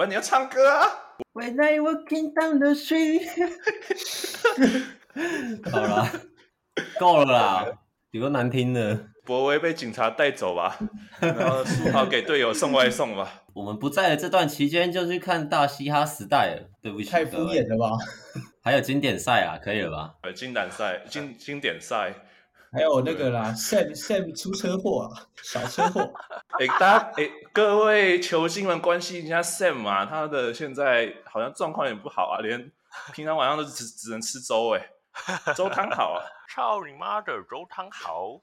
不然你要唱歌啊。When I walking down the street，好了，够了啦，有个难听的。博威被警察带走吧，然后书豪给队友送外送吧。我们不在的这段期间就去看大嘻哈时代了，对不起，太敷衍了吧？还有经典赛啊，可以了吧？呃，经典赛、经经典赛，还有那个啦，Sam Sam 出车祸啊，小车祸。哎，大家哎，各位球星们关心一下 Sam 啊，他的现在好像状况也不好啊，连平常晚上都只只能吃粥哎，粥汤好啊。操你妈的，粥汤好？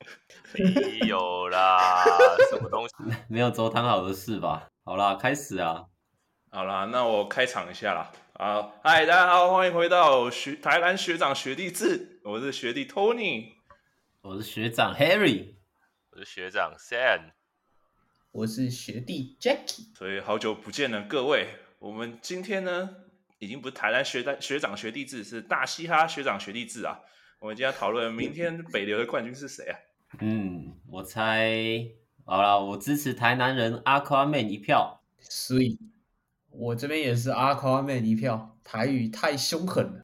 没有啦，什么东西？没有粥汤好的事吧？好啦，开始啊！好啦，那我开场一下啦。好，嗨，大家好，欢迎回到学台南学长学弟制，我是学弟 Tony，我是学长 Harry，我是学长 Sam，我是学弟 Jackie。所以好久不见了，各位。我们今天呢，已经不是台南学长学长学弟制，是大嘻哈学长学弟制啊。我们今天要讨论明天北流的冠军是谁啊？嗯，我猜好了，我支持台南人 Aquaman 一票。所以，我这边也是 Aquaman 一票。台语太凶狠了。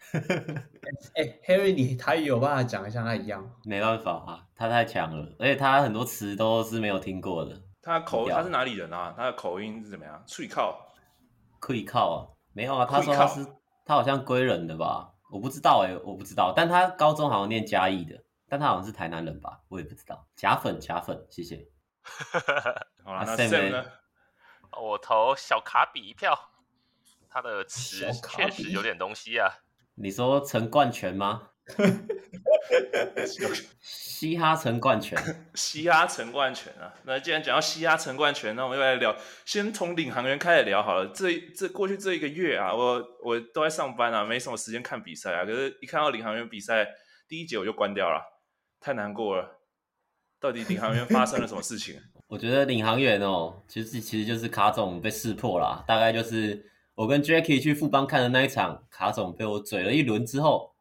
哎、欸、，Harry，你台语有办法讲得像他一样？没办法啊，他太强了，而且他很多词都是没有听过的。他口他是哪里人啊？他的口音是怎么样？脆靠，脆靠啊？没有啊，他说他是他好像归人的吧？我不知道哎、欸，我不知道，但他高中好像念嘉义的，但他好像是台南人吧，我也不知道。假粉假粉，谢谢。好了，那 Sam 呢？我投小卡比一票，他的词确实有点东西啊。你说陈冠泉吗？嘻哈陈冠泉，嘻哈陈冠泉啊！那既然讲到嘻哈陈冠泉，那我们又来聊，先从领航员开始聊好了。这这过去这一个月啊，我我都在上班啊，没什么时间看比赛啊。可是，一看到领航员比赛第一节，我就关掉了，太难过了。到底领航员发生了什么事情？我觉得领航员哦，其实其实就是卡总被识破啦，大概就是我跟 Jackie 去富邦看的那一场，卡总被我嘴了一轮之后。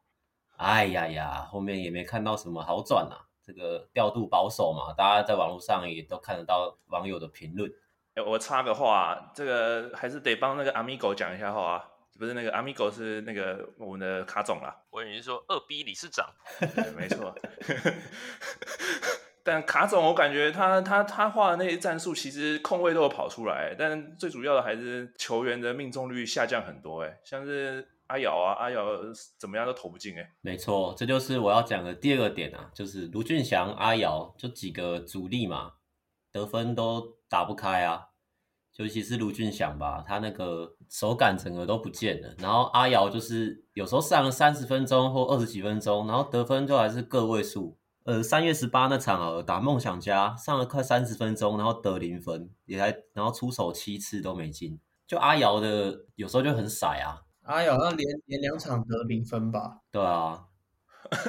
哎呀呀，后面也没看到什么好转啊。这个调度保守嘛，大家在网络上也都看得到网友的评论。哎，我插个话，这个还是得帮那个 Amigo 讲一下话啊，不是那个 Amigo 是那个我们的卡总啦。我以为是说二 B 理事长。对，没错。但卡总，我感觉他他他画的那些战术，其实空位都有跑出来，但最主要的还是球员的命中率下降很多。哎，像是。阿瑶啊，阿瑶怎么样都投不进哎。没错，这就是我要讲的第二个点啊，就是卢俊祥、阿瑶就几个主力嘛，得分都打不开啊。尤其是卢俊祥吧，他那个手感整个都不见了。然后阿瑶就是有时候上了三十分钟或二十几分钟，然后得分就还是个位数。呃，三月十八那场啊，打梦想家上了快三十分钟，然后得零分，也才然后出手七次都没进。就阿瑶的有时候就很傻啊。阿瑶，那连连两场得零分吧？对啊，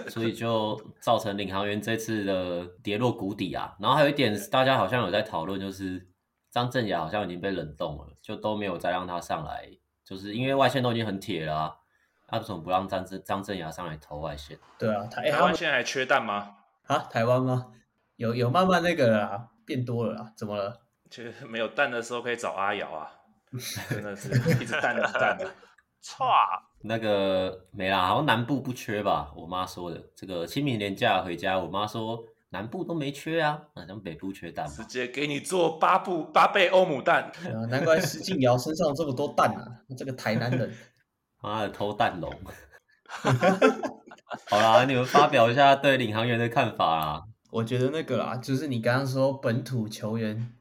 所以就造成领航员这次的跌落谷底啊。然后还有一点，大家好像有在讨论，就是张镇雅好像已经被冷冻了，就都没有再让他上来，就是因为外线都已经很铁了啊。他为什么不让张镇张镇雅上来投外线？对啊，台台湾现在还缺蛋吗？啊，台湾吗？有有慢慢那个啦，变多了啦，怎么了？其实没有蛋的时候可以找阿瑶啊，真的是一直蛋的蛋的。唰，那个没啦，好像南部不缺吧？我妈说的。这个清明年假回家，我妈说南部都没缺啊，好像北部缺蛋。直接给你做八部八倍欧姆蛋。啊，难怪施晋尧身上有这么多蛋啊！这个台南人，妈的偷蛋龙。好啦，你们发表一下对领航员的看法啦。我觉得那个啦，就是你刚刚说本土球员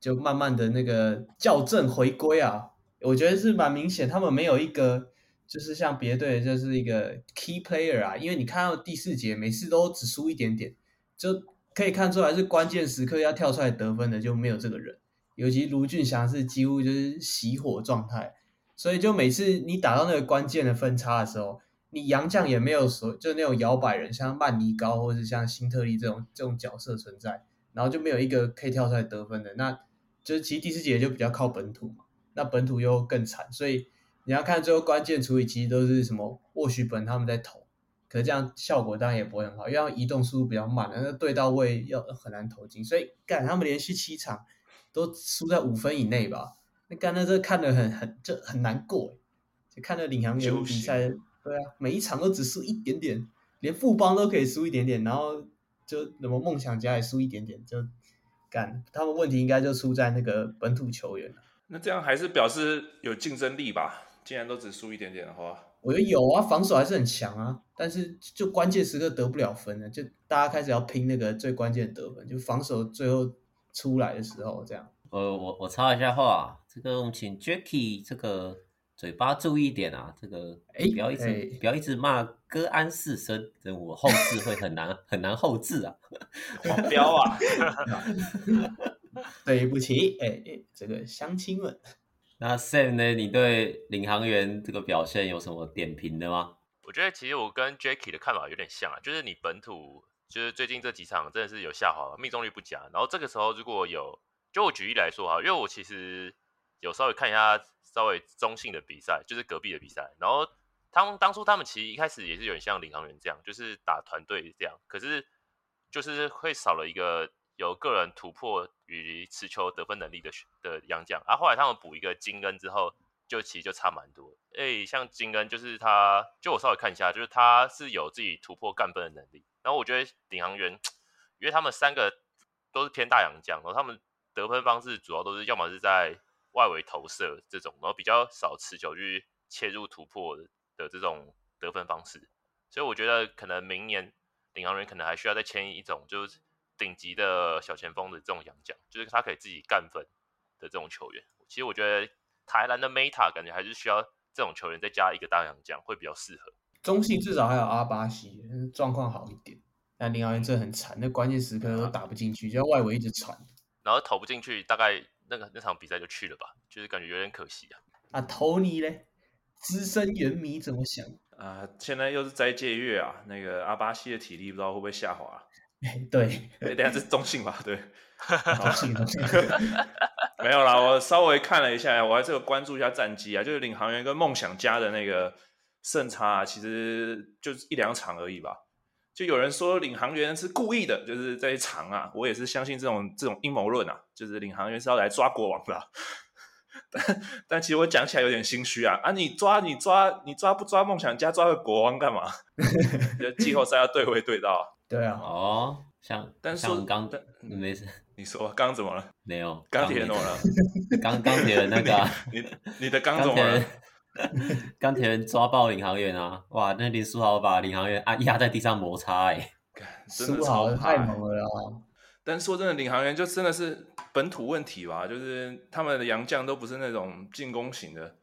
就慢慢的那个校正回归啊。我觉得是蛮明显，他们没有一个就是像别队就是一个 key player 啊，因为你看到第四节每次都只输一点点，就可以看出来是关键时刻要跳出来得分的就没有这个人，尤其卢俊祥是几乎就是熄火状态，所以就每次你打到那个关键的分差的时候，你洋将也没有说就那种摇摆人，像曼尼高或者是像辛特利这种这种角色存在，然后就没有一个可以跳出来得分的，那就是其实第四节就比较靠本土嘛。那本土又更惨，所以你要看最后关键处理，其实都是什么沃许本他们在投，可是这样效果当然也不会很好，因为移动速度比较慢，那对到位要很难投进，所以干他们连续七场都输在五分以内吧？那刚才这看得很很就很难过，就看了领航员比赛，对啊，每一场都只输一点点，连富邦都可以输一点点，然后就什么梦想家也输一点点，就干他们问题应该就出在那个本土球员。那这样还是表示有竞争力吧？既然都只输一点点的话，我觉得有啊，防守还是很强啊，但是就关键时刻得不了分了，就大家开始要拼那个最关键的得分，就防守最后出来的时候这样。呃，我我插一下话，这个我们请 Jacky 这个嘴巴注意一点啊，这个哎不要一直、欸、不要一直骂哥安四声，这我后置会很难很难后置啊，黄标啊，对不起，哎、欸、哎，这个乡亲们。那 Sam 呢？你对领航员这个表现有什么点评的吗？我觉得其实我跟 Jacky 的看法有点像啊，就是你本土就是最近这几场真的是有下滑，命中率不佳。然后这个时候如果有，就我举例来说哈，因为我其实有稍微看一下稍微中性的比赛，就是隔壁的比赛。然后他们当初他们其实一开始也是有点像领航员这样，就是打团队这样，可是就是会少了一个。有个人突破与持球得分能力的的洋将，啊，后来他们补一个金恩之后，就其实就差蛮多。哎、像金恩就是他，就我稍微看一下，就是他是有自己突破干分的能力。然后我觉得领航员，因为他们三个都是偏大洋将，然后他们得分方式主要都是要么是在外围投射这种，然后比较少持球去切入突破的这种得分方式。所以我觉得可能明年领航员可能还需要再签一种就是。顶级的小前锋的这种洋将，就是他可以自己干分的这种球员。其实我觉得台篮的 Meta 感觉还是需要这种球员再加一个大洋将会比较适合。中信至少还有阿巴西，状况好一点。但领航员真的很惨，那关键时刻都打不进去，就要外围一直传，然后投不进去，大概那个那场比赛就去了吧，就是感觉有点可惜啊。啊，投你嘞，资深原迷怎么想啊？现在又是斋戒月啊，那个阿巴西的体力不知道会不会下滑。对，等下是中性吧？对，中性中性。没有啦，我稍微看了一下，我还是有关注一下战绩啊，就是领航员跟梦想家的那个胜差啊，其实就是一两场而已吧。就有人说领航员是故意的，就是这一场啊，我也是相信这种这种阴谋论啊，就是领航员是要来抓国王的。但但其实我讲起来有点心虚啊啊！你抓你抓你抓不抓梦想家，抓个国王干嘛？季后赛要对位对到。对啊，哦，像但是像刚没事，你说刚刚怎么了？没有，钢铁人怎么了？刚钢铁的那个、啊，你你的钢怎么了？钢铁人抓爆领航员啊！哇，那林书豪把领航员啊压在地上摩擦哎、的超太猛了啊！但说真的，领航员就真的是本土问题吧，就是他们的洋将都不是那种进攻型的。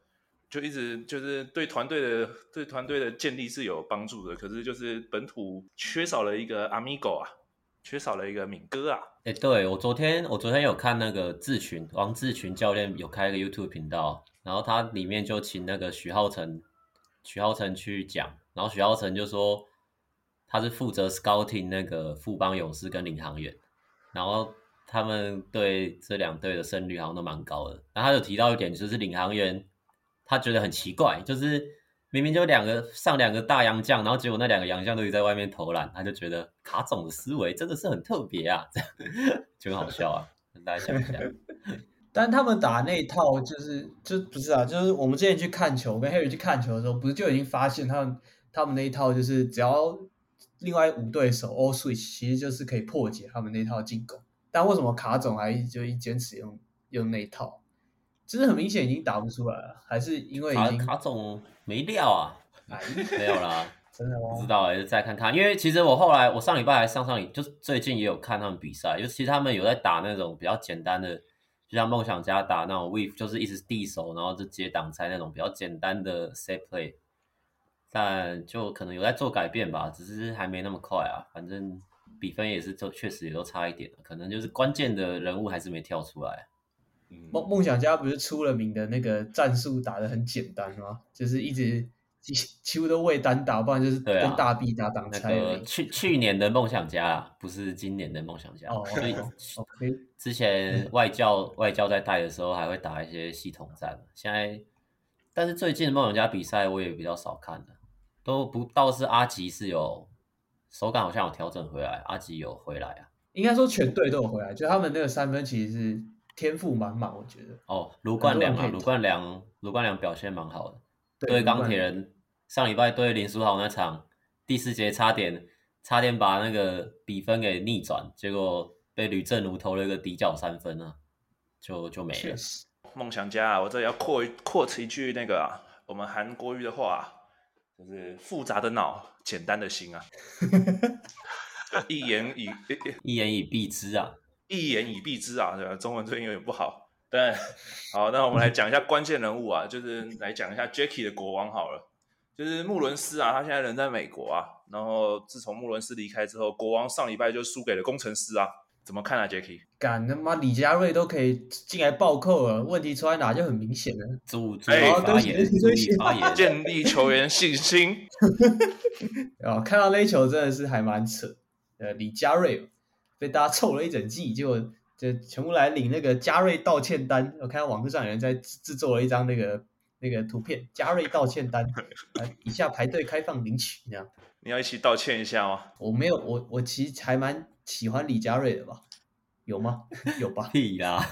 就一直就是对团队的对团队的建立是有帮助的，可是就是本土缺少了一个阿米狗啊，缺少了一个敏哥啊。哎、欸，对，我昨天我昨天有看那个志群王志群教练有开一个 YouTube 频道，然后他里面就请那个许浩成许浩成去讲，然后许浩成就说他是负责 scouting 那个富邦勇士跟领航员，然后他们对这两队的胜率好像都蛮高的，然后他有提到一点就是领航员。他觉得很奇怪，就是明明就两个上两个大洋将，然后结果那两个洋将都在外面投篮，他就觉得卡总的思维真的是很特别啊，就很好笑啊，跟大家讲一下。但他们打那一套就是就不是啊，就是我们之前去看球，跟 Harry 去看球的时候，不是就已经发现他们他们那一套就是只要另外五对手 all switch，其实就是可以破解他们那一套进攻。但为什么卡总还就一坚持用用那一套？其实很明显已经打不出来了，还是因为已经卡总没料啊？哎，没有啦，真的吗？不知道还、欸，再看看。因为其实我后来，我上礼拜还上上礼，就是最近也有看他们比赛，就其实他们有在打那种比较简单的，就像梦想家打那种 weave，就是一直递手，然后就接挡拆那种比较简单的 set play。但就可能有在做改变吧，只是还没那么快啊。反正比分也是，就确实也都差一点，可能就是关键的人物还是没跳出来。梦梦想家不是出了名的那个战术打得很简单吗？就是一直几几乎都未单打，不然就是跟大 B 打挡拆。那个去去年的梦想家啊，不是今年的梦想家。哦，所以 OK。之前外教外教在带的时候，还会打一些系统战。现在，但是最近的梦想家比赛我也比较少看了，都不倒是阿吉是有手感好像有调整回来，阿吉有回来啊。应该说全队都有回来，就他们那个三分其实是。天赋满满，我觉得。哦，卢冠良啊，卢冠良，卢冠良表现蛮好的。对钢铁人上礼拜对林书豪那场第四节差点差点把那个比分给逆转，结果被吕正如投了一个底角三分啊，就就没了。梦想家啊，我这里要扩扩一句那个啊，我们韩国语的话，就是复杂的脑，简单的心啊。一言以一言以蔽之啊，一言以蔽之啊，对吧？中文最近有点不好。对，好，那我们来讲一下关键人物啊，就是来讲一下 Jackie 的国王好了，就是穆伦斯啊，他现在人在美国啊，然后自从穆伦斯离开之后，国王上礼拜就输给了工程师啊，怎么看啊，Jackie？干他妈李佳瑞都可以进来暴扣了，问题出在哪就很明显了，注注意发言，注意发言，建立球员信心。啊，看到那球真的是还蛮扯，呃，李佳瑞被大家臭了一整季，结果。就全部来领那个嘉瑞道歉单，我看到网络上有人在制作了一张那个那个图片，嘉瑞道歉单，来以下排队开放领取，这样。你要一起道歉一下吗？我没有，我我其实还蛮喜欢李嘉瑞的吧？有吗？有吧？屁啦！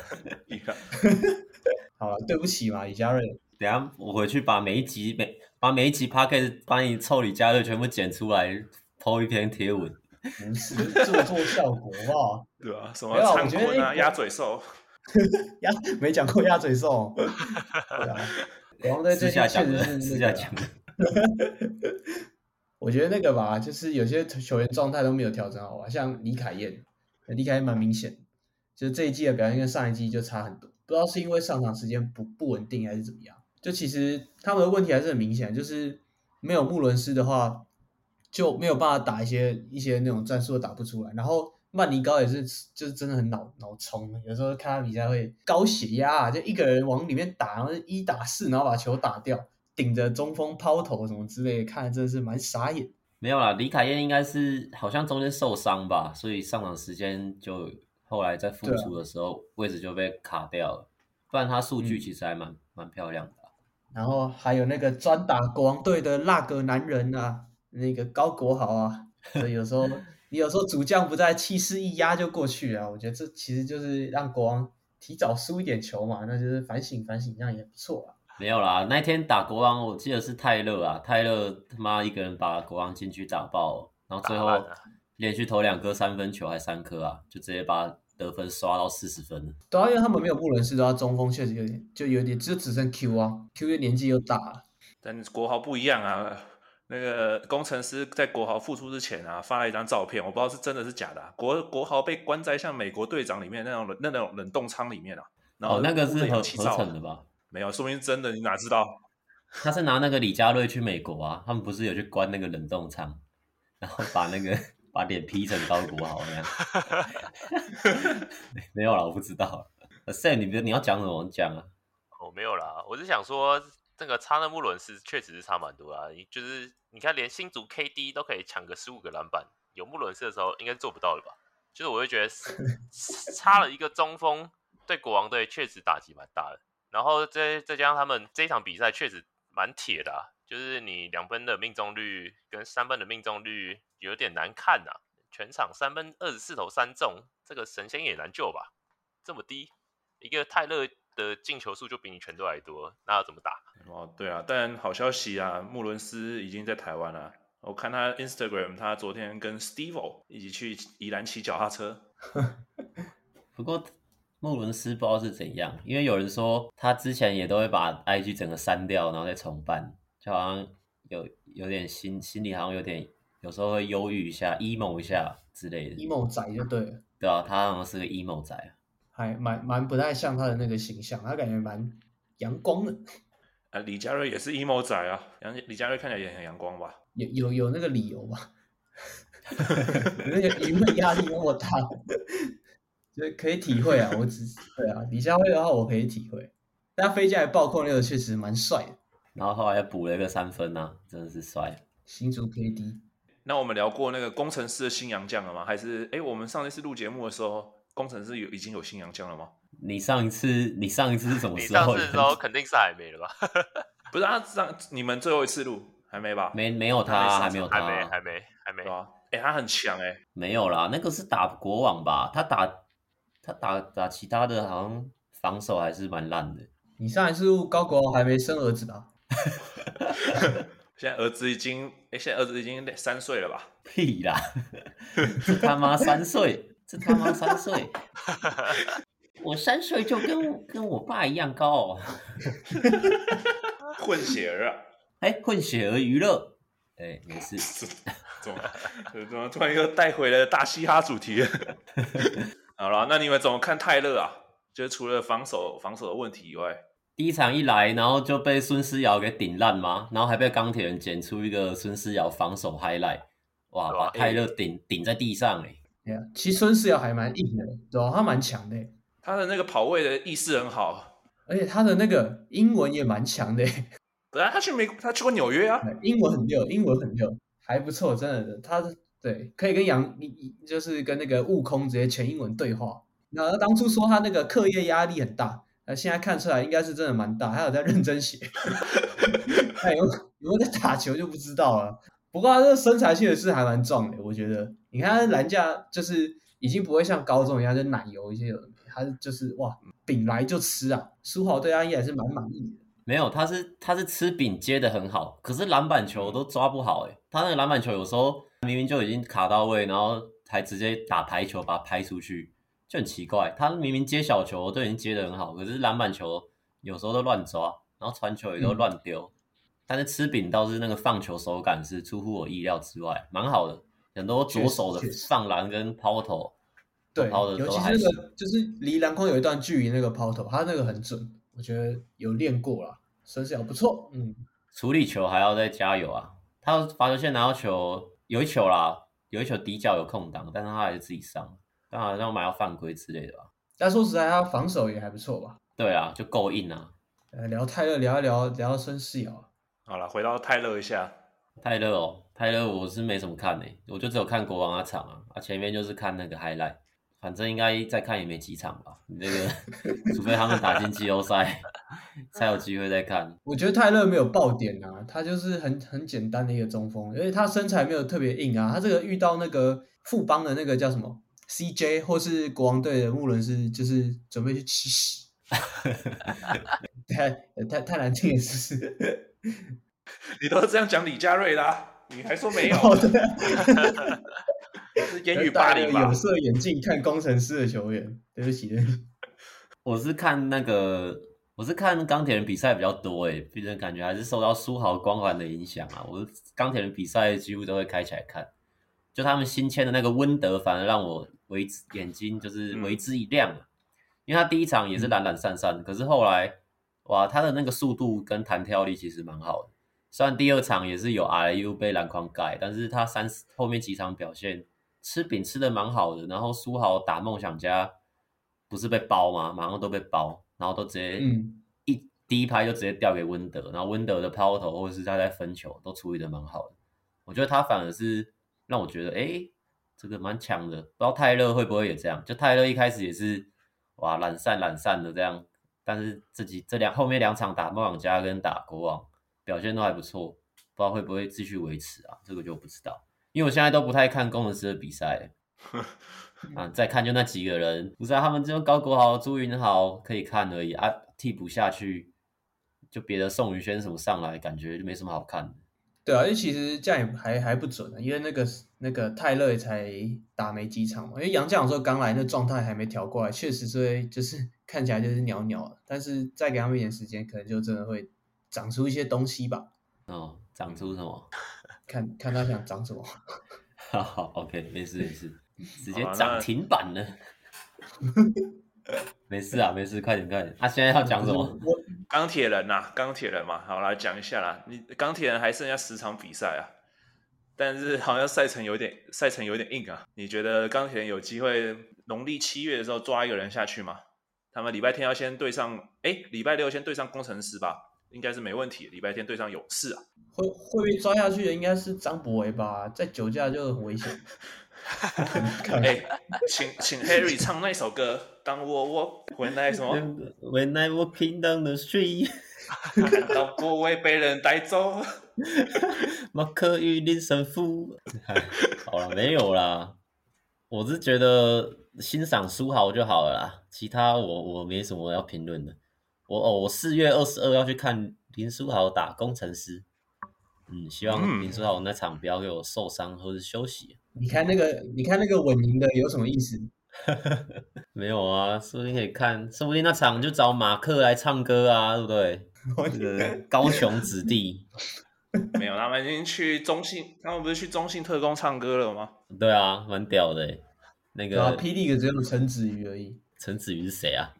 好了，对不起嘛，李嘉瑞。等下我回去把每一集每把每一集 podcast 帮你凑李嘉瑞全部剪出来，po 一篇贴文。不是做做效果，好不好？对啊，什么灿坤啊，鸭嘴兽，鸭没讲过鸭嘴兽。然后在这下确实是私下讲的。我觉得那个吧，就是有些球员状态都没有调整好吧，像李凯燕，李凯燕蛮明显，就是这一季的表现跟上一季就差很多，不知道是因为上场时间不不稳定还是怎么样。就其实他们的问题还是很明显，就是没有穆伦斯的话。就没有办法打一些一些那种战术打不出来，然后曼尼高也是，就是真的很脑脑冲，有时候看他比赛会高血压，就一个人往里面打，然后一打四，然后把球打掉，顶着中锋抛投什么之类的，看着真的是蛮傻眼。没有啦，李凯燕应该是好像中间受伤吧，所以上场时间就后来在复出的时候位置就被卡掉了，不然他数据其实还蛮、嗯、蛮漂亮的。然后还有那个专打国王队的那个男人啊。那个高国豪啊，所以有时候你 有时候主将不在，气势一压就过去啊。我觉得这其实就是让国王提早输一点球嘛，那就是反省反省，这样也不错啊。没有啦，那天打国王，我记得是泰勒啊，泰勒他妈一个人把国王禁区打爆，然后最后连续投两颗三分球，还三颗啊，就直接把得分刷到四十分。对啊，因为他们没有布伦斯的话，中锋确实有点就有点就只剩 Q 啊，Q 的年纪又大，但国豪不一样啊。那个工程师在国豪复出之前啊，发了一张照片，我不知道是真的是假的，啊。国国豪被关在像美国队长里面那种冷那种冷冻仓里面啊。然后哦，那个是合合成的吧？没有，说明是真的，你哪知道？他是拿那个李佳瑞去美国啊，他们不是有去关那个冷冻仓，然后把那个把脸 P 成高国豪那样。没有了，我不知道。Sam，你别你要讲什么？讲啊。哦，没有啦，我是想说。这个差的木伦斯确实是差蛮多啊，就是你看连新竹 KD 都可以抢个十五个篮板，有穆伦斯的时候应该做不到的吧？就是我会觉得差 了一个中锋，对国王队确实打击蛮大的。然后再再加上他们这一场比赛确实蛮铁的啊，就是你两分的命中率跟三分的命中率有点难看呐，全场三分二十四投三中，这个神仙也难救吧？这么低一个泰勒。的进球数就比你全队还多，那要怎么打？哦，对啊，但好消息啊，穆伦斯已经在台湾了。我看他 Instagram，他昨天跟 Steve 一起去宜兰骑脚踏车。不过穆伦斯不知道是怎样，因为有人说他之前也都会把 IG 整个删掉，然后再重办，就好像有有点心心里好像有点，有时候会忧郁一下，emo 一下之类的。emo 仔就对了。对啊，他好像是个 emo 仔。还蛮蛮不太像他的那个形象，他感觉蛮阳光的。啊，李佳瑞也是 emo 仔啊，杨李佳瑞看起来也很阳光吧？有有有那个理由吧？那个舆论压力那么大，就可以体会啊。我只是对啊，李佳瑞的话我可以体会。但他飞进来暴扣那个确实蛮帅的，然后后来补了一个三分啊，真的是帅。新竹 KD。那我们聊过那个工程师的新洋将了吗？还是哎，我们上一次录节目的时候？工程师有已经有新洋将了吗？你上一次你上一次是什么 时候？你上次的时候肯定是还没了吧？不是啊，上你们最后一次录还没吧？没没有他，还没有他，还没还没还没。哎、欸，他很强哎、欸。没有啦，那个是打国王吧？他打他打打其他的，好像防守还是蛮烂的。你上一次录高国豪还没生儿子吧？现在儿子已经，哎，现在儿子已经三岁了吧？屁啦！这他妈三岁，这他妈三岁！我三岁就跟跟我爸一样高哦。混血儿啊！哎，混血儿娱乐，哎，没事。怎么怎么突然又带回了大嘻哈主题？好了，那你们怎么看泰勒啊？就是除了防守防守的问题以外。第一场一来，然后就被孙思尧给顶烂吗？然后还被钢铁人剪出一个孙思尧防守 highlight，哇，把泰勒顶顶在地上哎。对啊，其实孙思尧还蛮硬的，对吧？他蛮强的，他的那个跑位的意识很好，而且他的那个英文也蛮强的。本来，他去美，他去过纽约啊，英文很溜，英文很溜，还不错，真的。他对，可以跟杨，就是跟那个悟空直接全英文对话。那当初说他那个课业压力很大。那现在看出来应该是真的蛮大，还有在认真写，他有有没有在打球就不知道了。不过他这个身材确实是还蛮壮的，我觉得。你看他篮架就是已经不会像高中一样就奶油一些了，他就是哇饼来就吃啊。书豪对他也是蛮满意的。没有，他是他是吃饼接的很好，可是篮板球都抓不好诶。他那个篮板球有时候明明就已经卡到位，然后还直接打排球把它拍出去。就很奇怪，他明明接小球都已经接的很好，可是篮板球有时候都乱抓，然后传球也都乱丢。嗯、但是吃饼倒是那个放球手感是出乎我意料之外，蛮好的。很多左手的放篮跟抛投，对，抛的都还是。尤其是那个就是离篮筐有一段距离那个抛投，他那个很准，我觉得有练过了，身手不错。嗯，处理球还要再加油啊！他罚球线拿到球有一球啦，有一球底角有空档，但是他还是自己上。但好像买到犯规之类的吧？但说实在，他防守也还不错吧？对啊，就够硬啊。呃，聊泰勒，聊一聊，聊孙思尧。好了，回到泰勒一下。泰勒哦，泰勒我是没什么看的，我就只有看国王那场啊，啊前面就是看那个 highlight，反正应该再看也没几场吧。你那个，除非他们打进季后赛，才有机会再看。我觉得泰勒没有爆点啊，他就是很很简单的一个中锋，而且他身材没有特别硬啊。他这个遇到那个富邦的那个叫什么？CJ 或是国王队的穆伦斯，就是准备去吃屎，太太太难听了，是不是？你都是这样讲李佳瑞啦、啊，你还说没有？是言语霸凌吧？有色眼镜看工程师的球员，对不起，对不起。我是看那个，我是看钢铁人比赛比较多诶，毕竟感觉还是受到书豪光环的影响啊。我钢铁人比赛几乎都会开起来看，就他们新签的那个温德，反而让我。为之眼睛就是为之一亮，嗯、因为他第一场也是懒懒散散，嗯、可是后来哇，他的那个速度跟弹跳力其实蛮好的。虽然第二场也是有 RU 被篮筐盖，但是他三后面几场表现吃饼吃的蛮好的。然后苏豪打梦想家不是被包吗？马上都被包，然后都直接一、嗯、第一拍就直接掉给温德，然后温德的抛投或者是他在分球都处理的蛮好的。我觉得他反而是让我觉得哎。欸这个蛮强的，不知道泰勒会不会也这样？就泰勒一开始也是哇懒散懒散的这样，但是自己这两后面两场打梦想家跟打国王表现都还不错，不知道会不会继续维持啊？这个就不知道，因为我现在都不太看工程师的比赛，啊，再看就那几个人，不知道他们只有高国豪、朱云豪可以看而已啊，替补下去就别的宋宇轩什么上来，感觉就没什么好看的。对啊，因为其实这样也还还不准啊，因为那个那个泰勒也才打没几场嘛。因为杨绛说刚来，那状态还没调过来，确实是会就是看起来就是袅袅的。但是再给他们一点时间，可能就真的会长出一些东西吧。哦，长出什么？看看他想长什么。好 好，OK，没事没事，直接涨停板了。没事啊，没事，快点快点。他、啊、现在要讲什么？钢铁人呐、啊，钢铁人嘛，好来讲一下啦。你钢铁人还剩下十场比赛啊，但是好像赛程有点赛程有点硬啊。你觉得钢铁人有机会农历七月的时候抓一个人下去吗？他们礼拜天要先对上，哎，礼拜六先对上工程师吧，应该是没问题。礼拜天对上勇士啊，会会被抓下去的应该是张博维吧，在酒驾就很危险。哎，请请 Harry 唱那首歌。当我我回来什么？When I walking down the street，看到波威被人带走。马克与林神父。好了，没有啦。我是觉得欣赏书豪就好了啦，其他我我没什么要评论的。我哦，我四月二十二要去看林书豪打工程师，嗯，希望林书豪那场不要给我受伤或者休息。你看那个，你看那个稳赢的有什么意思？没有啊，说不定可以看，说不定那场就找马克来唱歌啊，对不对？这个高雄子弟。没有，他们已经去中信，他们不是去中信特工唱歌了吗？对啊，蛮屌的。那个霹雳的只有陈子瑜而已。陈子瑜是谁啊？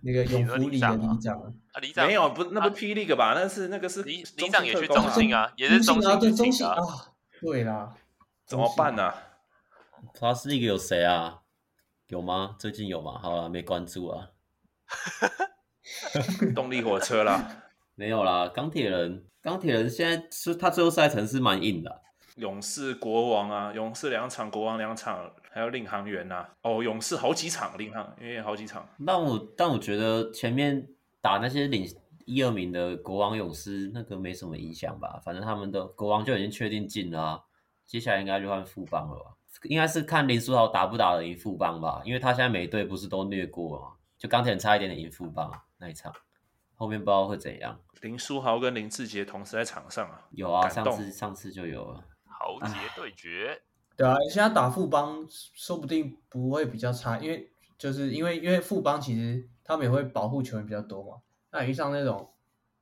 那个永福里的里长啊，里长没有，不，那不霹雳吧？那是那个是里里长也去中信啊，也是中信对中信啊，对啦，怎么办呢？他是一个有谁啊？有吗？最近有吗？好了，没关注啊。动力火车啦，没有啦。钢铁人，钢铁人现在是他最后赛程是蛮硬的。勇士国王啊，勇士两场，国王两场，还有领航员呐、啊。哦，勇士好几场，领航因为好几场。但我但我觉得前面打那些领一二名的国王勇士那个没什么影响吧，反正他们的国王就已经确定进了、啊，接下来应该就换副帮了吧？应该是看林书豪打不打得赢富邦吧，因为他现在每队不是都虐过了吗？就钢铁人差一点点赢富邦那一场，后面不知道会怎样。林书豪跟林志杰同时在场上啊？有啊，上次上次就有了。豪杰对决，对啊，现在打富邦说不定不会比较差，因为就是因为因为富邦其实他们也会保护球员比较多嘛。那遇上那种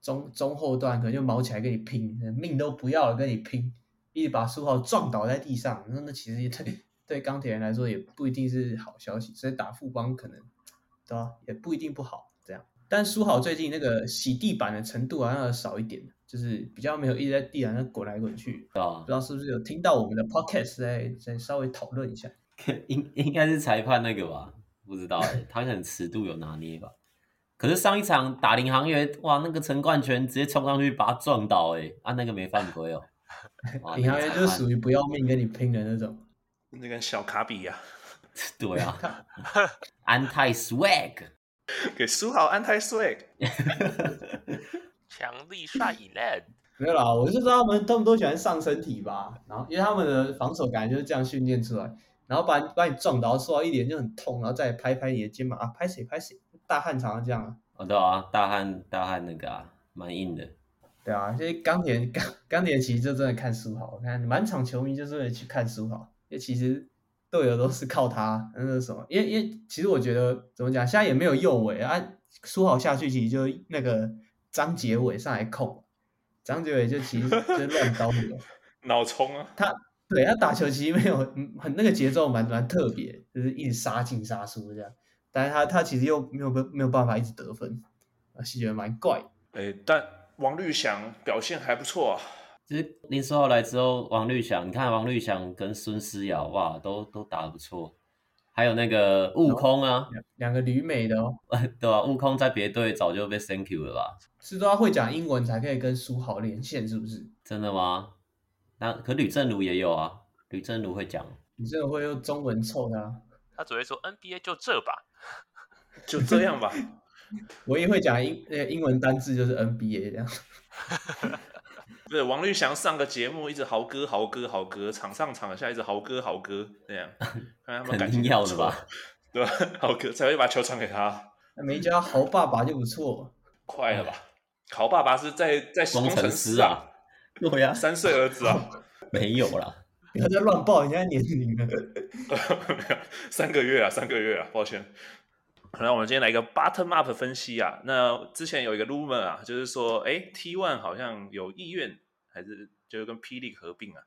中中后段可能就毛起来跟你拼，命都不要了跟你拼，一直把书豪撞倒在地上，那那其实也对对钢铁人来说也不一定是好消息，所以打富邦可能对吧，也不一定不好。但书豪最近那个洗地板的程度好像要少一点。就是比较没有一直在地板上那滚来滚去，啊，不知道是不是有听到我们的 podcast 再再稍微讨论一下，应应该是裁判那个吧，不知道哎，他可能尺度有拿捏吧。可是上一场打领航员，哇，那个陈冠泉直接冲上去把他撞倒，哎，啊，那个没犯规哦。领航员就是属于不要命跟你拼的那种，那个小卡比呀，对啊，安泰 swag，给书豪安泰 swag。强力帅以来，没有啦，我就知道他们他们都喜欢上身体吧，然后因为他们的防守感觉就是这样训练出来，然后把你把你撞倒，说到一脸就很痛，然后再拍拍你的肩膀啊，拍谁拍谁，大汉常常这样啊。哦，对啊，大汉大汉那个啊，蛮硬的。对啊，所以钢铁钢钢铁其实就真的看书豪，我看满场球迷就是为了去看书豪，因为其实队友都是靠他，那是什么？因为因为其实我觉得怎么讲，现在也没有右卫啊，书豪下去其实就那个。张杰伟上来控，张杰伟就其实就乱刀的，脑冲啊！他对他打球其实没有很那个节奏蛮蛮特别，就是一直杀进杀出这样，但是他他其实又没有没有办法一直得分，啊，是觉得蛮怪。哎、欸，但王律翔表现还不错啊。其实林书豪来之后，王律翔，你看王律翔跟孙思瑶哇，都都打得不错。还有那个悟空啊，两个旅美的哦，对啊，悟空在别队早就被 thank you 了吧？是都要会讲英文才可以跟书豪连线，是不是？真的吗？那可吕正如也有啊，吕正如会讲，吕正如会用中文凑他，他只会说 NBA 就这吧，就这样吧。唯一会讲英那英文单字就是 NBA 这样。不是王律翔上个节目一直豪哥豪哥豪哥，场上场下一直豪哥豪哥这样，看他们感情要的吧？对吧？豪哥才会把球传给他，没叫豪爸爸就不错，快了吧？豪爸爸是在在工程师啊，对呀，三岁儿子啊，没有啦，不要再乱报人家年龄了，三个月啊，三个月啊，抱歉。那我们今天来一个 bottom up 分析啊。那之前有一个 rumor 啊，就是说，哎，T one 好像有意愿，还是就是跟霹雳合并啊。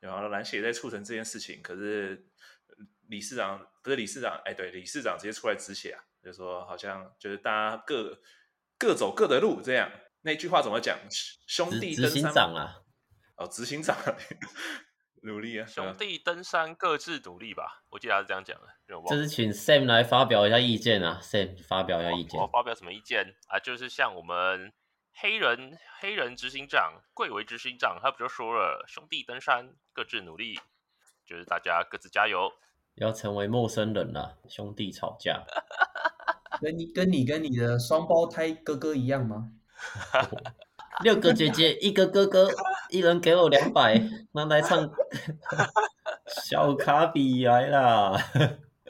然后篮协也在促成这件事情，可是理事长不是理事长，哎，对，理事长直接出来止血啊，就是说好像就是大家各各走各的路这样。那句话怎么讲？兄弟登山长啊，哦，执行长。努力啊！兄弟登山各自努力吧，我记得他是这样讲的。这是请 Sam 来发表一下意见啊，Sam 发表一下意见。我发表什么意见啊？就是像我们黑人黑人执行长贵为执行长，他不就说了，兄弟登山各自努力，就是大家各自加油。要成为陌生人了，兄弟吵架，跟你跟你跟你的双胞胎哥哥一样吗？六个姐姐，一个哥哥，一人给我两百，拿来唱 小卡比来啦。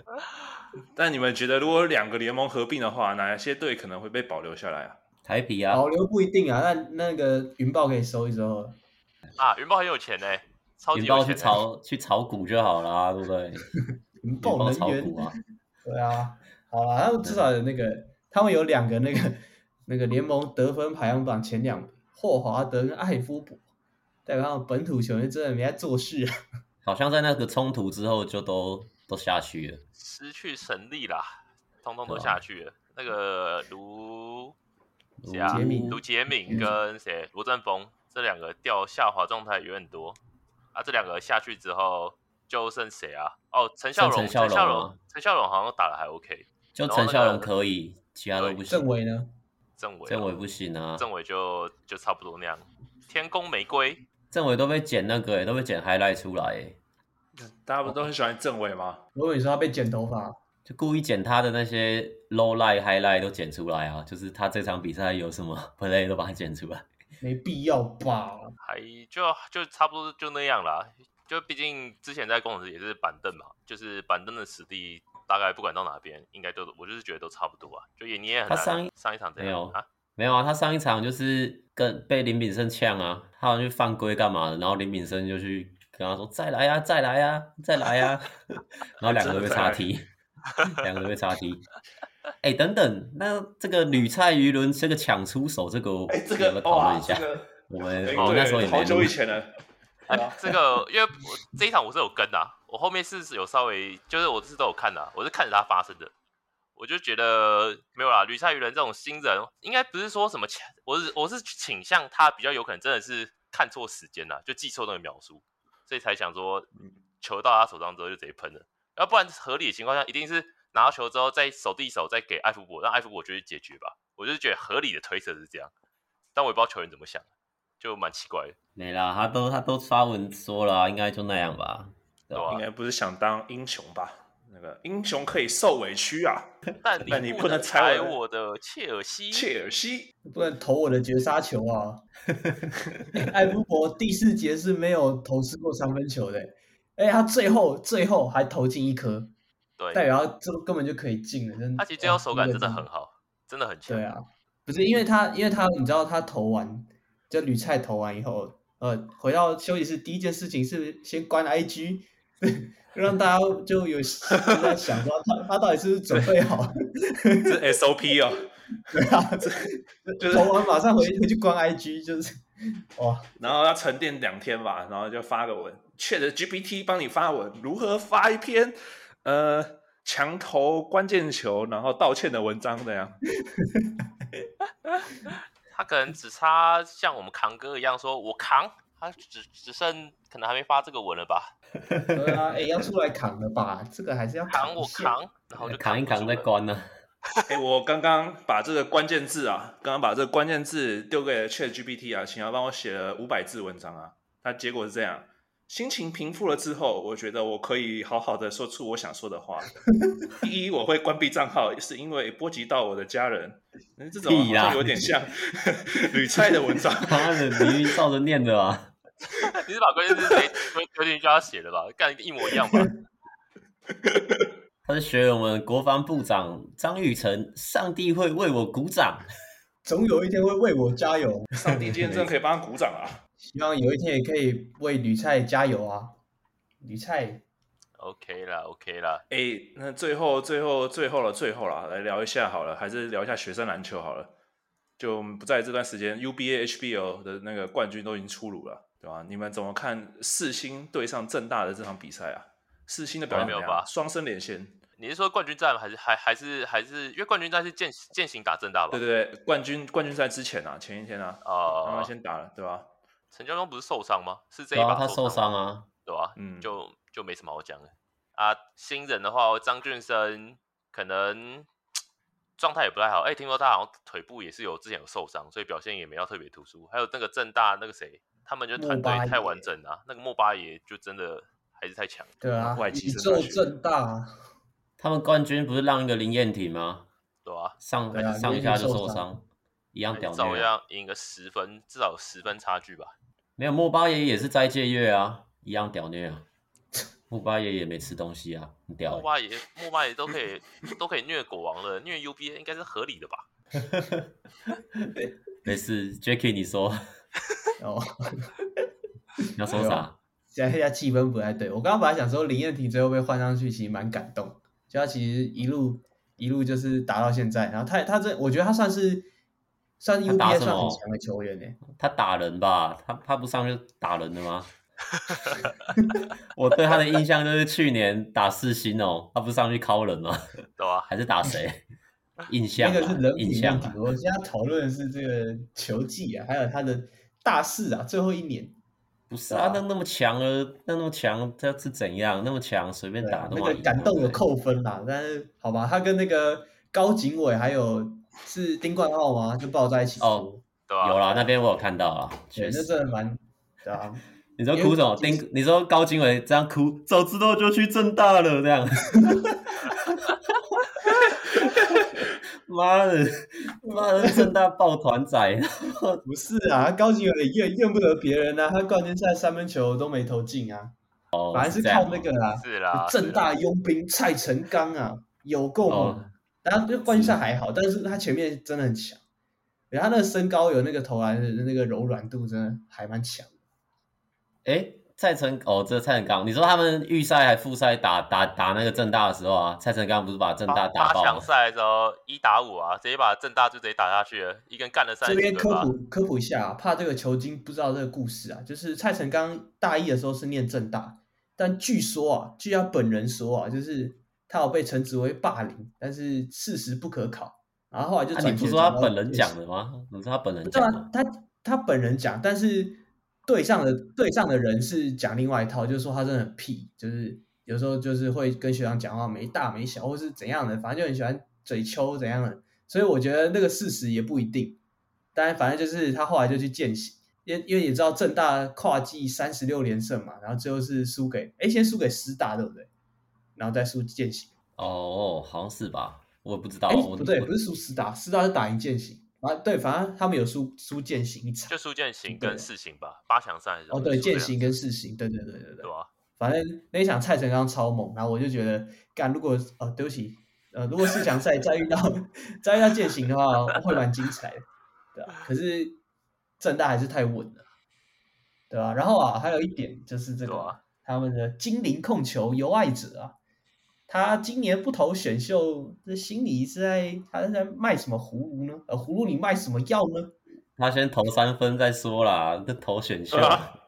但你们觉得，如果两个联盟合并的话，哪些队可能会被保留下来啊？台啤啊，保留不一定啊。那那个云豹可以收一收啊。云豹很有钱呢，超级有钱。云豹去炒 去炒股就好了啊，对不对？云豹能源啊，对啊。好了，他们至少有那个，他们有两个那个那个联盟得分排行榜前两，霍华德跟艾夫伯，代表他们本土球员真的没在做事啊。好像在那个冲突之后就都都下去了，失去神力啦，通通都下去了。啊、那个卢卢杰敏、卢杰敏跟谁罗振峰这两个掉下滑状态有点多啊。这两个下去之后就剩谁啊？哦，陈孝荣，陈孝荣，陈孝荣好像打的还 OK，就陈孝荣可以，其他都不行。政委呢？政委，政委不行啊，政委就就差不多那样。天宫玫瑰。政委都被剪那个，都被剪 highlight 出来。大家不都很喜欢政委吗？如果你说他被剪头发，就故意剪他的那些 low light highlight 都剪出来啊，就是他这场比赛有什么 play 都把它剪出来。没必要吧？还就就差不多就那样啦。就毕竟之前在公司也是板凳嘛，就是板凳的实力大概不管到哪边，应该都我就是觉得都差不多啊。就也你也很难。他上上一场没有啊？没有啊，他上一场就是跟被林炳胜呛啊，他好像去犯规干嘛的，然后林炳胜就去跟他说再来呀、啊，再来呀、啊，再来呀、啊，然后两个都被叉 T，两个都被叉 T。哎、欸，等等，那这个吕菜鱼轮这个抢出手，这个哎，这个讨论一下，这个、我们我们那时候也没好久以前了。哎，这个因为我这一场我是有跟的、啊，我后面是有稍微就是我是都有看的、啊，我是看着他发生的。我就觉得没有啦，吕赛鱼人这种新人，应该不是说什么强，我是我是倾向他比较有可能真的是看错时间了，就记错那个秒数，所以才想说球到他手上之后就直接喷了，要不然合理的情况下一定是拿到球之后再手递手再给艾福伯，让艾福伯去解决吧。我就是觉得合理的推测是这样，但我也不知道球员怎么想，就蛮奇怪的。没啦，他都他都发文说了，应该就那样吧，对吧？应该不是想当英雄吧？那个英雄可以受委屈啊，但你不能踩我的切尔西，切尔西不能投我的绝杀球啊！艾夫伯第四节是没有投失过三分球的，哎，他最后最后还投进一颗，对，代表他这根本就可以进了，真的。他其实最后手感真的很好，真的很强。对啊，不是因为他，因为他你知道他投完，就吕菜投完以后，呃，回到休息室第一件事情是先关 IG。让大家就有在想说他他到底是不是准备好？这 SOP 哦，对啊，这就是投完马上回回去关 IG，就是哇，然后要沉淀两天吧，然后就发个文，ChatGPT 帮你发文，如何发一篇呃强投关键球然后道歉的文章这样。他可能只差像我们扛哥一样说，我扛。他只只剩可能还没发这个文了吧？对啊，哎、欸，要出来扛了吧？这个还是要扛，扛我扛，然后就扛，扛一扛再关呢、啊。哎、欸，我刚刚把这个关键字啊，刚刚把这个关键字丢给 ChatGPT 啊，请他帮我写了五百字文章啊。他结果是这样：心情平复了之后，我觉得我可以好好的说出我想说的话。第一，我会关闭账号，是因为波及到我的家人。这种好像有点像吕菜的文章，他的你照着念的啊。你是把关键字谁决定叫他写的吧？干一模一样吧？他是学我们国防部长张玉成，上帝会为我鼓掌，总有一天会为我加油。上帝今天真的可以帮他鼓掌啊！希望有一天也可以为吕菜加油啊！吕菜，OK 啦，OK 啦。哎、欸，那最后、最后、最后了，最后了，来聊一下好了，还是聊一下学生篮球好了。就不在这段时间，UBA、HBL 的那个冠军都已经出炉了。对吧？你们怎么看四星对上正大的这场比赛啊？四星的表现怎么样？没有吧？双生连线。你是说冠军战还是还还是还是？因为冠军战是践践行打正大吧？对对对，冠军冠军赛之前啊，前一天啊，哦，他们先打了，对吧？陈江东不是受伤吗？是这一把他受伤啊，对吧？嗯，就就没什么好讲的啊。新人的话，张俊生可能 状态也不太好。哎，听说他好像腿部也是有之前有受伤，所以表现也没有特别突出。还有那个正大那个谁？他们就团队太完整了，啊，那个莫巴也就真的还是太强。对啊，宇宙正大，他们冠军不是让一个林彦廷吗？对啊，上上一下就受伤，一样屌，啊。照样赢个十分，至少十分差距吧。没有莫巴爷也是斋借月啊，一样屌虐啊。莫巴爷也没吃东西啊，很屌、欸。木巴爷莫巴爷都可以都可以虐国王了，虐 UBA 应该是合理的吧？没事，Jacky 你说。哦，你 要说啥？现在气氛不太对。我刚刚本来想说林彦廷最后被换上去，其实蛮感动。就他其实一路一路就是打到现在，然后他他这我觉得他算是算 UBA 算很强的球员呢。他打人吧？他他不上去打人的吗？我对他的印象就是去年打四星哦，他不是上去敲人吗？对啊，还是打谁？印象那个是人印象。我现在讨论的是这个球技啊，还有他的大四啊，最后一年。不是啊，那那么强了，那那么强，他是怎样？那么强，随便打都那个感动有扣分啦，但是好吧，他跟那个高景伟还有是丁冠浩吗？就抱在一起哦，对啊，有啦，那边我有看到啊，对，那真的蛮对啊。你说哭什么？丁，你说高景伟这样哭，早知道就去正大了，这样。妈的，妈的，正大抱团仔，不是啊，高级有点怨怨不得别人啊，他冠军赛三分球都没投进啊，哦，反正是靠那个啦，是啦，正大佣兵蔡成钢啊，有够猛，当然后冠军赛还好，但是他前面真的很强，然后他那个身高有那个投篮的那个柔软度，真的还蛮强。哎。蔡成哦，这蔡成刚，你说他们预赛还复赛打打打那个正大的时候啊，蔡成刚不是把正大打爆？八强赛的时候一打五啊，直接把正大就直接打下去了，一个人干了三。这边科普科普一下啊，怕这个球经不知道这个故事啊，就是蔡成刚大一的时候是念正大，但据说啊，据他本人说啊，就是他有被称之为霸凌，但是事实不可考，然后后来就转、啊、你不是说他本人讲的吗？你说他本人讲的？他他本人讲，但是。对上的对上的人是讲另外一套，就是说他真的很屁，就是有时候就是会跟学长讲话没大没小，或是怎样的，反正就很喜欢嘴抽怎样的。所以我觉得那个事实也不一定。但反正就是他后来就去见习，因因为也知道正大跨季三十六连胜嘛，然后最后是输给哎先输给师大对不对？然后再输见习。哦，好像是吧？我不知道。哎，不对，不是输师大，师大是打赢见习。啊，对，反正他们有输输剑行一场，就输剑行跟四行吧，八强赛哦，对，剑行跟四行，对对对对对，对吧？反正那一场蔡成刚超猛，然后我就觉得，干如果呃，对不起，呃，如果四强赛再遇到 再遇到剑行的话，会蛮精彩的，对吧？可是正大还是太稳了，对吧？然后啊，还有一点就是这个、啊、他们的精灵控球有爱者啊。他今年不投选秀，这心里是在他是在卖什么葫芦呢？呃，葫芦里卖什么药呢？他先投三分再说啦，这投选秀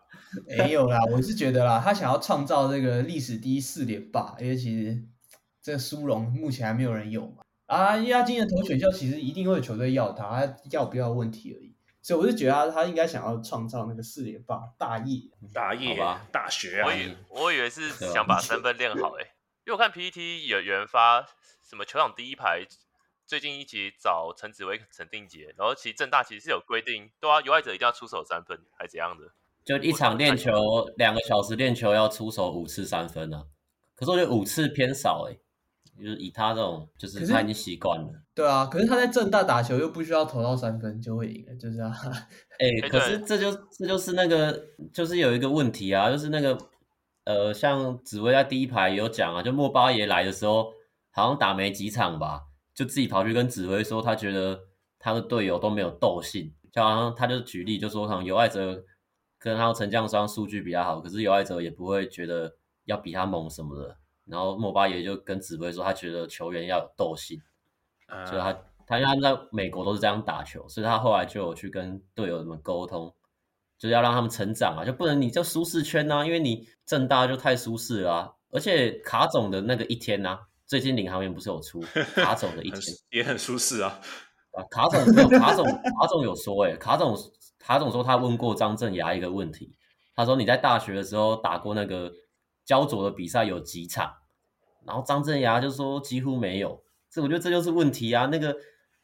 没有啦。我是觉得啦，他想要创造这个历史第一四连霸，因为其实这个殊荣目前还没有人有嘛。啊，因为他今年投选秀，其实一定会有球队要他，他要不要问题而已。所以我就觉得他他应该想要创造那个四连霸大业，大业吧，大学啊。我以我以为是想把身份练好诶、欸。因为我看 PPT 有有人发什么球场第一排最近一集找陈子威、陈定杰，然后其实正大其实是有规定，对啊，有爱者一定要出手三分，还怎样的？就一场练球两个小时练球要出手五次三分啊，可是我觉得五次偏少诶、欸，就是以他这种，就是他已经习惯了。对啊，可是他在正大打球又不需要投到三分就会赢，就是啊。哎、欸，可是这就这就是那个就是有一个问题啊，就是那个。呃，像紫薇在第一排也有讲啊，就莫巴爷来的时候，好像打没几场吧，就自己跑去跟紫薇说，他觉得他的队友都没有斗性，就好像他就举例，就说好像有爱哲跟他陈将双数据比较好，可是尤爱哲也不会觉得要比他猛什么的。然后莫巴爷就跟紫薇说，他觉得球员要有斗性，所以他他因为他们在美国都是这样打球，所以他后来就有去跟队友们沟通。就是要让他们成长啊，就不能你就舒适圈呐、啊，因为你正大就太舒适了啊。而且卡总的那个一天呐、啊，最近领航员不是有出 卡总的一天，也很舒适啊。啊，卡总没有卡总，卡总有说诶、欸，卡总卡总说他问过张镇牙一个问题，他说你在大学的时候打过那个焦灼的比赛有几场？然后张镇牙就说几乎没有。这我觉得这就是问题啊。那个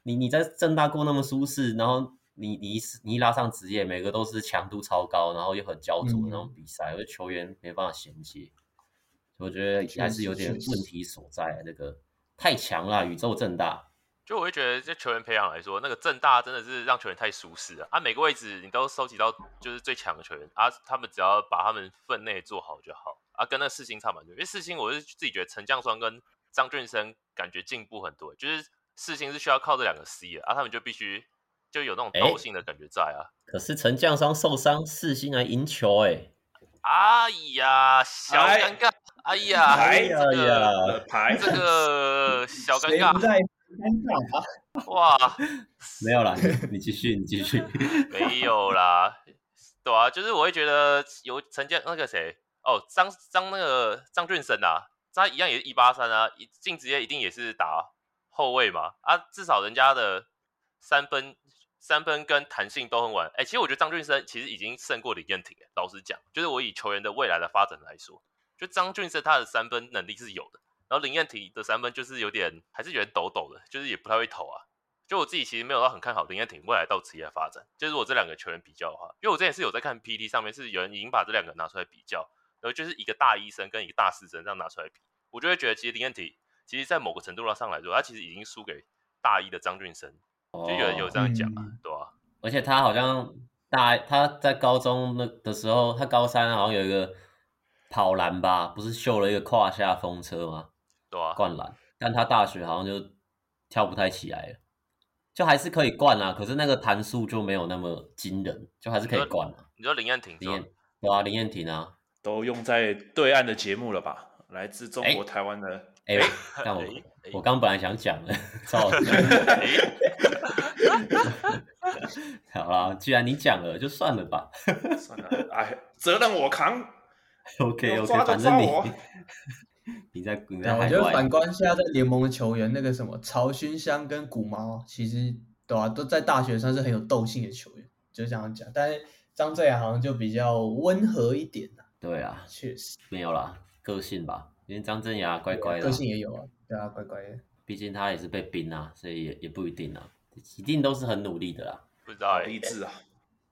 你你在正大过那么舒适，然后。你你一你一拉上职业，每个都是强度超高，然后又很焦灼的那种比赛，而、嗯、球员没办法衔接，我觉得还是有点问题所在。这个太强了，宇宙正大。就我会觉得，这球员培养来说，那个正大真的是让球员太舒适了啊！每个位置你都收集到就是最强的球员啊，他们只要把他们分内做好就好啊，跟那四星差蛮多。因为四星我是自己觉得陈将双跟张俊生感觉进步很多，就是四星是需要靠这两个 C 的，啊，他们就必须就有那种斗性的感觉在啊。可是陈将商受伤，四星来赢球哎、欸。哎呀，小尴尬！哎呀，哎呀呀，牌这个小尴尬，在尴尬啊！哇，没有啦，你继续，你继续。没有啦，对啊，就是我会觉得有陈建那个谁哦，张张那个张俊生啊，他一样也是一八三啊，进职业一定也是打后卫嘛，啊，至少人家的三分。三分跟弹性都很稳，哎、其实我觉得张俊生其实已经胜过林彦廷。老实讲，就是我以球员的未来的发展来说，就张俊生他的三分能力是有的，然后林彦廷的三分就是有点还是有点抖抖的，就是也不太会投啊。就我自己其实没有到很看好林彦廷未来到职业发展。就是我这两个球员比较的话，因为我之前是有在看 PT 上面是有人已经把这两个拿出来比较，然后就是一个大一生跟一个大四生这样拿出来比，我就会觉得其实林彦廷其实在某个程度上来说，他其实已经输给大一的张俊生。就有人有这样讲啊，对啊，而且他好像大他在高中那的时候，他高三好像有一个跑篮吧，不是秀了一个胯下风车吗？对啊，灌篮。但他大学好像就跳不太起来了，就还是可以灌啊，可是那个弹速就没有那么惊人，就还是可以灌啊。你说林彦廷，林彦，对啊，林彦廷啊，都用在对岸的节目了吧？来自中国台湾的，哎，但我我刚本来想讲的，操。好啦，既然你讲了，就算了吧。算了，哎，责任我扛。OK OK，反正你 你在你在海外。我觉得反观现在在联盟的球员，那个什么曹勋香跟古毛，其实对啊，都在大学算是很有斗性的球员，就这样讲。但是张振雅好像就比较温和一点。对啊，确实没有啦，个性吧。因为张振雅乖乖的，个性也有啊，对啊，乖乖的。毕竟他也是被冰啊，所以也也不一定啊。一定都是很努力的啦，不知道励志啊！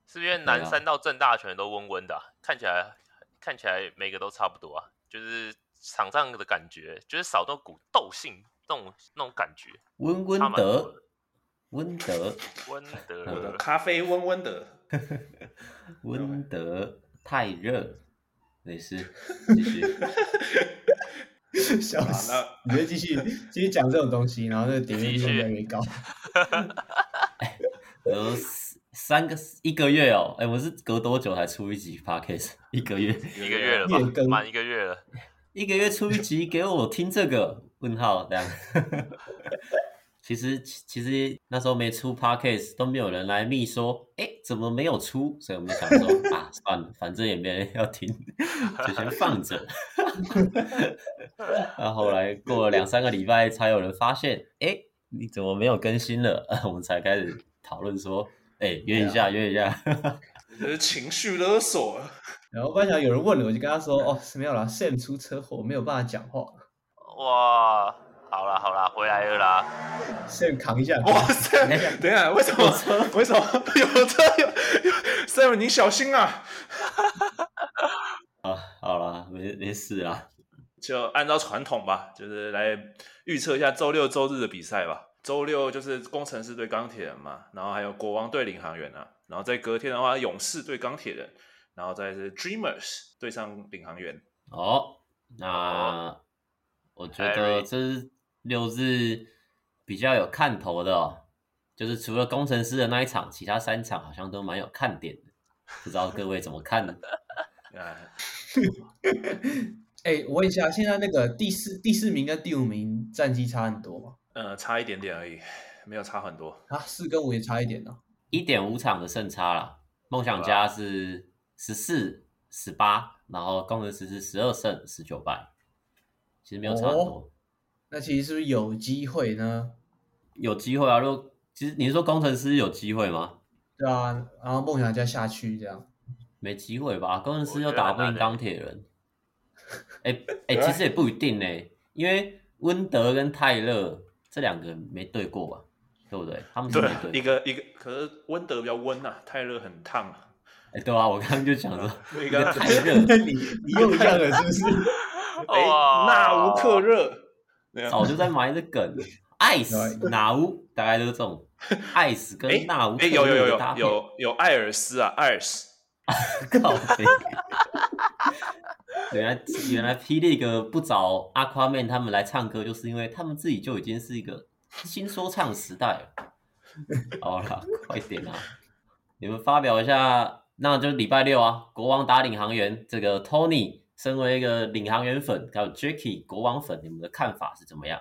是不是因为南山到政大全都温温的、看起来看起来每个都差不多啊，就是场上的感觉，就是少那股斗性，那种那种感觉，温温德，温德，温德，我的咖啡温温的，温德太热，没事，继续。笑死！你就继续继续讲这种东西，然后那个点击率越来越高。呃，三个一个月哦，哎，我是隔多久才出一集 Podcast？一个月，一个月了吧？满一个月了，一个月出一集给我听这个问号这样。其实其实那时候没出 Podcast 都没有人来密说，哎，怎么没有出？所以我们就想说啊，算了，反正也没人要听，就先放着。然后后来过了两三个礼拜，才有人发现，哎，你怎么没有更新了？我们才开始讨论说，哎，约一下，约一下。这是情绪勒索。然后半晌有人问了，我就跟他说，哦，没有啦，Sam 出车祸，没有办法讲话。哇！好啦好啦，回来了啦！先扛一下。哇塞！等一下，为什么？为什么 有车有？Sam，你小心啊！啊，好了，没没事啦。就按照传统吧，就是来预测一下周六周日的比赛吧。周六就是工程师对钢铁人嘛，然后还有国王对领航员啊，然后在隔天的话，勇士对钢铁人，然后再是 Dreamers 对上领航员。哦，那我觉得这是。六日比较有看头的哦，就是除了工程师的那一场，其他三场好像都蛮有看点的，不知道各位怎么看呢？哎、欸，我问一下，现在那个第四第四名跟第五名战绩差很多吗？呃，差一点点而已，没有差很多啊。四跟五也差一点呢，一点五场的胜差啦。梦想家是十四十八，然后工程师是十二胜十九败，其实没有差很多。哦那其实是不是有机会呢？有机会啊！如果其实你是说工程师有机会吗？对啊，然后梦想家下去这样，没机会吧？工程师又打不赢钢铁人。哎哎、欸欸，其实也不一定呢，因为温德跟泰勒这两个没对过吧？对不对？他们是没对，对。一个一个，可是温德比较温啊，泰勒很烫啊。哎、欸，对啊，我刚刚就讲说，那个泰勒，你你又一样了，是不是？哎、欸，那无克热。早就在埋着梗，ice 哪乌大概就是这种，ice 跟那乌哎有有有有有有艾尔斯啊，艾尔斯，靠北。原来原来霹雳哥不找 Aquaman 他们来唱歌，就是因为他们自己就已经是一个新说唱时代了。好了，快点啊！你们发表一下，那就礼拜六啊，国王打领航员。这个 Tony 身为一个领航员粉，还有 Jacky 国王粉，你们的看法是怎么样？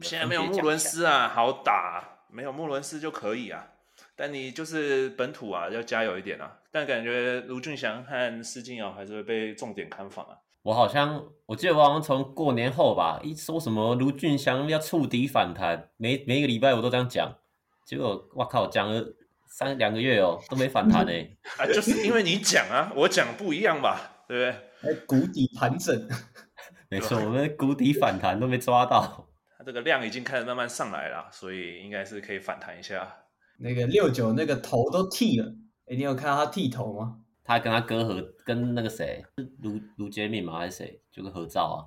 现在没有穆伦斯啊，好打，没有穆伦斯就可以啊。但你就是本土啊，要加油一点啊。但感觉卢俊祥和施晋尧还是会被重点看防啊。我好像我记得我好像从过年后吧，一说什么卢俊祥要触底反弹，每每一个礼拜我都这样讲，结果我靠，讲了。三两个月哦，都没反弹呢。啊，就是因为你讲啊，我讲不一样吧，对不对？谷底盘整，没错，我们谷底反弹都没抓到。它这个量已经开始慢慢上来了，所以应该是可以反弹一下。那个六九那个头都剃了，哎，你有看到他剃头吗？他跟他哥合，跟那个谁，是卢卢杰敏吗？还是谁？就是合照啊。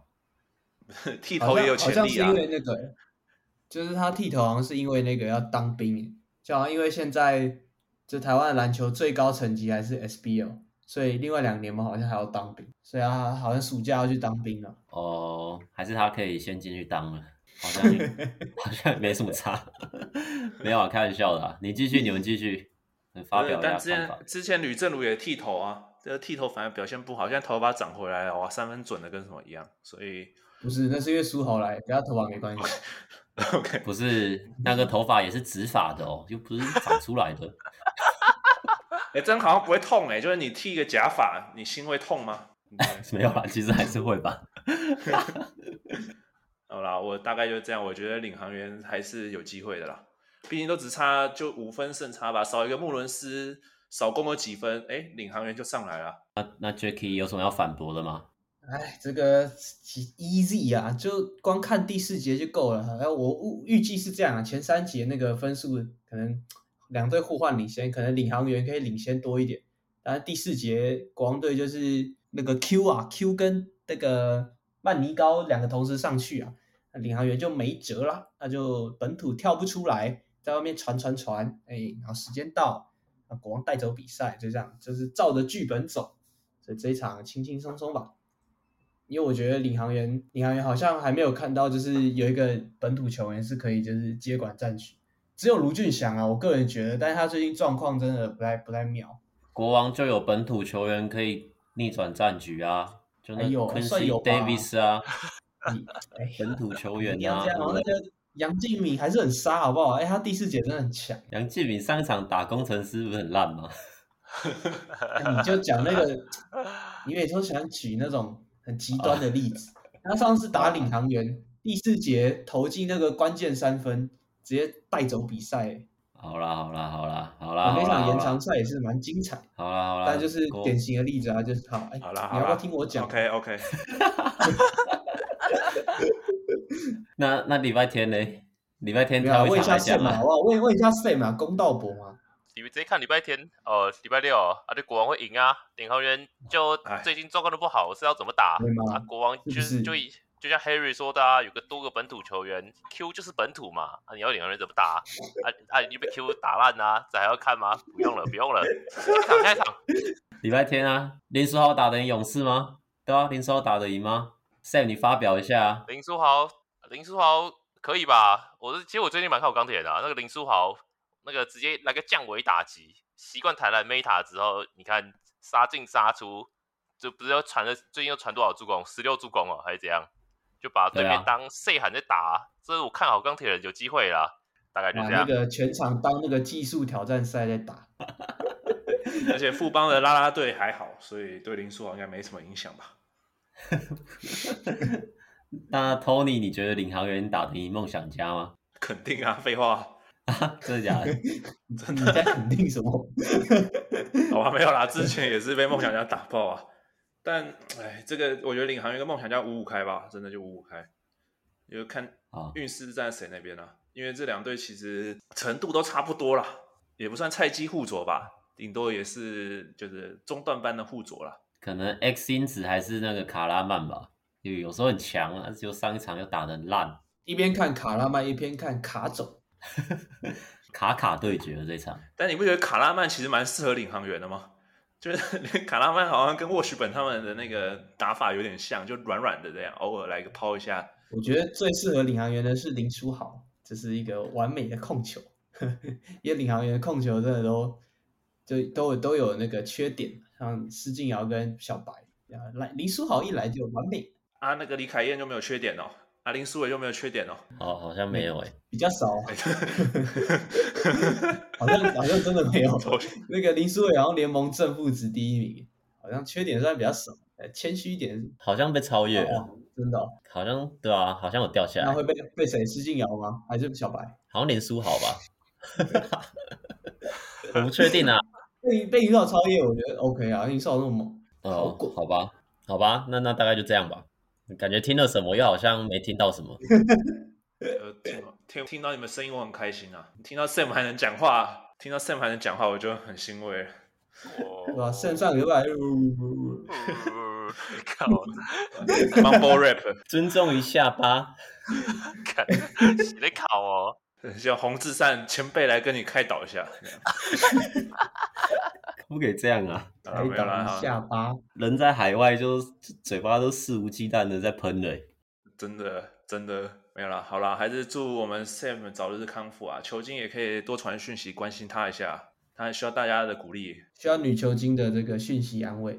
剃头也有潜力啊。好像是因为那个，就是他剃头好像是因为那个要当兵。就好像因为现在就台湾的篮球最高层级还是 SBL，所以另外两年嘛好像还要当兵，所以他好像暑假要去当兵了。哦，还是他可以先进去当了，好像 好像没什么差。没有啊，开玩笑的啊。你继续，你们继续发表一下看法。但之前之前吕正如也剃头啊，这个剃头反而表现不好，现在头发长回来了，哇，三分准的跟什么一样。所以不是，那是因为苏豪来，跟他头发没关系。OK，不是那个头发也是直发的哦，又不是长出来的。哎、欸，这样好像不会痛哎、欸，就是你剃一个假发，你心会痛吗？没有啦，其实还是会吧。好啦，我大概就这样，我觉得领航员还是有机会的啦，毕竟都只差就五分胜差吧，少一个穆伦斯，少攻了几分，哎、欸，领航员就上来了。那那 Jacky 有什么要反驳的吗？哎，这个 easy 啊，就光看第四节就够了。然后我预预计是这样啊，前三节那个分数可能两队互换领先，可能领航员可以领先多一点。但是第四节国王队就是那个 Q 啊，Q 跟那个曼尼高两个同时上去啊，领航员就没辙了，那就本土跳不出来，在外面传传传，哎，然后时间到，那国王带走比赛，就这样，就是照着剧本走，所以这一场轻轻松松吧。因为我觉得领航员，领航员好像还没有看到，就是有一个本土球员是可以就是接管战局，只有卢俊祥啊，我个人觉得，但是他最近状况真的不太不太妙。国王就有本土球员可以逆转战局啊，就那 Quincy Davis 啊，哎，本土球员啊，然后那个杨敬敏还是很杀，好不好？哎，他第四节真的很强。杨敬敏上一场打工程师不是很烂吗？你就讲那个，你每次都喜欢举那种。很极端的例子，他上次打领航员第四节投进那个关键三分，直接带走比赛。好啦好啦好啦好啦，那场延长赛也是蛮精彩。好啦好啦，但就是典型的例子啊，就是好哎，好啦，你要不要听我讲？OK OK。那那礼拜天呢？礼拜天他会上来讲吗？好不好？问问一下 Sam 啊，公道博吗。你们直接看礼拜天哦，礼拜六啊，这国王会赢啊，领航员就最近状况都不好，是要怎么打？啊，国王就是就就像 Harry 说的啊，有个多个本土球员，Q 就是本土嘛，啊，你要两个人怎么打？啊啊，你被 Q 打烂啊，这还要看吗？不用了，不用了，下一场下一场。礼拜天啊，林书豪打得赢勇士吗？对啊，林书豪打得赢吗？Sam，你发表一下。林书豪，林书豪可以吧？我是其实我最近蛮看好钢铁的啊，那个林书豪。那个直接来个降维打击，习惯台篮 Meta 之后，你看杀进杀出，就不是要传了，最近又传多少助攻？十六助攻哦，还是怎样？就把对面当 C 喊在打，这是、啊、我看好钢铁人有机会啦，大概就这样。那个全场当那个技术挑战赛在打，而且富邦的啦啦队还好，所以对林书豪应该没什么影响吧？那 Tony，你觉得领航员打得赢梦想家吗？肯定啊，废话。真的假的？真的？你在肯定什么？好吧，没有啦，之前也是被梦想家打爆啊。但哎，这个我觉得领航员跟梦想叫五五开吧，真的就五五开。因为看运势在谁那边呢、啊？因为这两队其实程度都差不多啦，也不算菜鸡互啄吧，顶多也是就是中段班的互啄啦。可能 X 因子还是那个卡拉曼吧，因为有时候很强，啊就上一场又打得很烂。一边看卡拉曼，一边看卡总。卡卡对决的这场，但你不觉得卡拉曼其实蛮适合领航员的吗？就是 卡拉曼好像跟沃许本他们的那个打法有点像，就软软的这样，偶尔来个抛一下。我觉得最适合领航员的是林书豪，这是一个完美的控球，因为领航员的控球真的都就都都有那个缺点，像施晋尧跟小白，来林书豪一来就完美。啊，那个李凯燕就没有缺点哦。阿林书伟就没有缺点哦？哦，好像没有哎，比较少，好像好像真的没有。那个林书伟好像联盟正负值第一名，好像缺点算比较少，谦虚一点。好像被超越了，真的？好像对啊，好像有掉下来。那会被被谁？施晋尧吗？还是小白？好像连书豪吧？我不确定啊。被被林书豪超越，我觉得 OK 啊，林书豪那么猛。哦，好吧，好吧，那那大概就这样吧。感觉听了什么，又好像没听到什么。呃，听听听到你们声音，我很开心啊！听到 Sam 还能讲话，听到 Sam 还能讲话，我就很欣慰。哇，Sam 上礼拜，靠，Mumble Rap，尊重一下吧。你在考哦？叫洪志善前辈来跟你开导一下。不可以这样啊！开导下巴，人在海外就嘴巴都肆无忌惮的在喷嘞。真的真的没有啦，好啦，还是祝我们 Sam 早日康复啊！球精也可以多传讯息关心他一下，他还需要大家的鼓励，需要女球精的这个讯息安慰。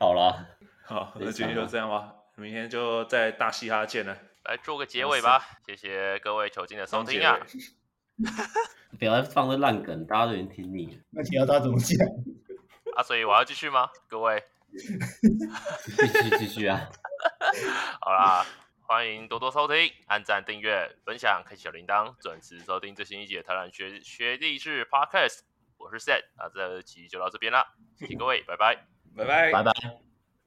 好啦，好，那今天就这样吧，明天就在大嘻哈见了。来做个结尾吧，谢谢各位球精的收听啊！不要放这烂梗，大家都已经听腻了。那你要他怎么讲？啊，所以我要继续吗？各位，继续继续啊！好啦，欢迎多多收听，按赞、订阅、分享，开启小铃铛，准时收听最新一集的《台湾学学弟式 Podcast》。我是 Set，那这期就到这边啦，谢谢各位，拜拜，拜拜，拜拜。